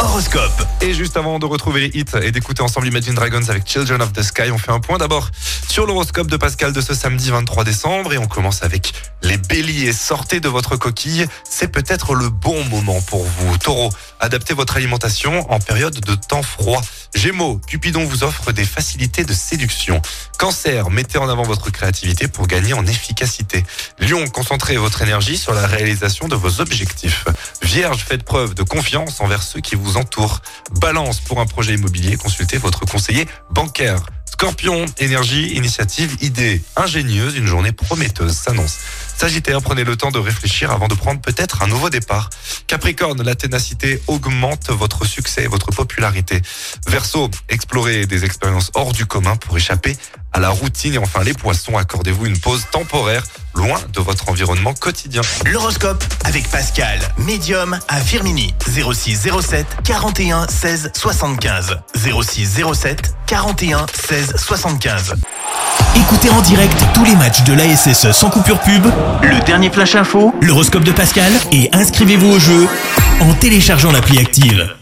Horoscope. Et juste avant de retrouver les hits et d'écouter ensemble Imagine Dragons avec Children of the Sky, on fait un point d'abord sur l'horoscope de Pascal de ce samedi 23 décembre et on commence avec les béliers. Sortez de votre coquille, c'est peut-être le bon moment pour vous. Taureau, adaptez votre alimentation en période de temps froid. Gémeaux, Cupidon vous offre des facilités de séduction. Cancer, mettez en avant votre créativité pour gagner en efficacité. Lion, concentrez votre énergie sur la réalisation de vos objectifs. Vierge, faites preuve de confiance envers ceux qui vous entourent. Balance, pour un projet immobilier, consultez votre conseiller bancaire. Scorpion, énergie, initiative, idée ingénieuse, une journée prometteuse s'annonce. Sagittaire, prenez le temps de réfléchir avant de prendre peut-être un nouveau départ. Capricorne, la ténacité augmente votre succès et votre popularité. Verseau, explorez des expériences hors du commun pour échapper à la routine. Et enfin, les poissons, accordez-vous une pause temporaire loin de votre environnement quotidien. L'horoscope avec Pascal, médium à Firmini. 06 07 41 16 75. 06 07 41 16 75. Écoutez en direct tous les matchs de l'ASSE sans coupure pub, le dernier flash info, l'horoscope de Pascal et inscrivez-vous au jeu en téléchargeant l'appli active.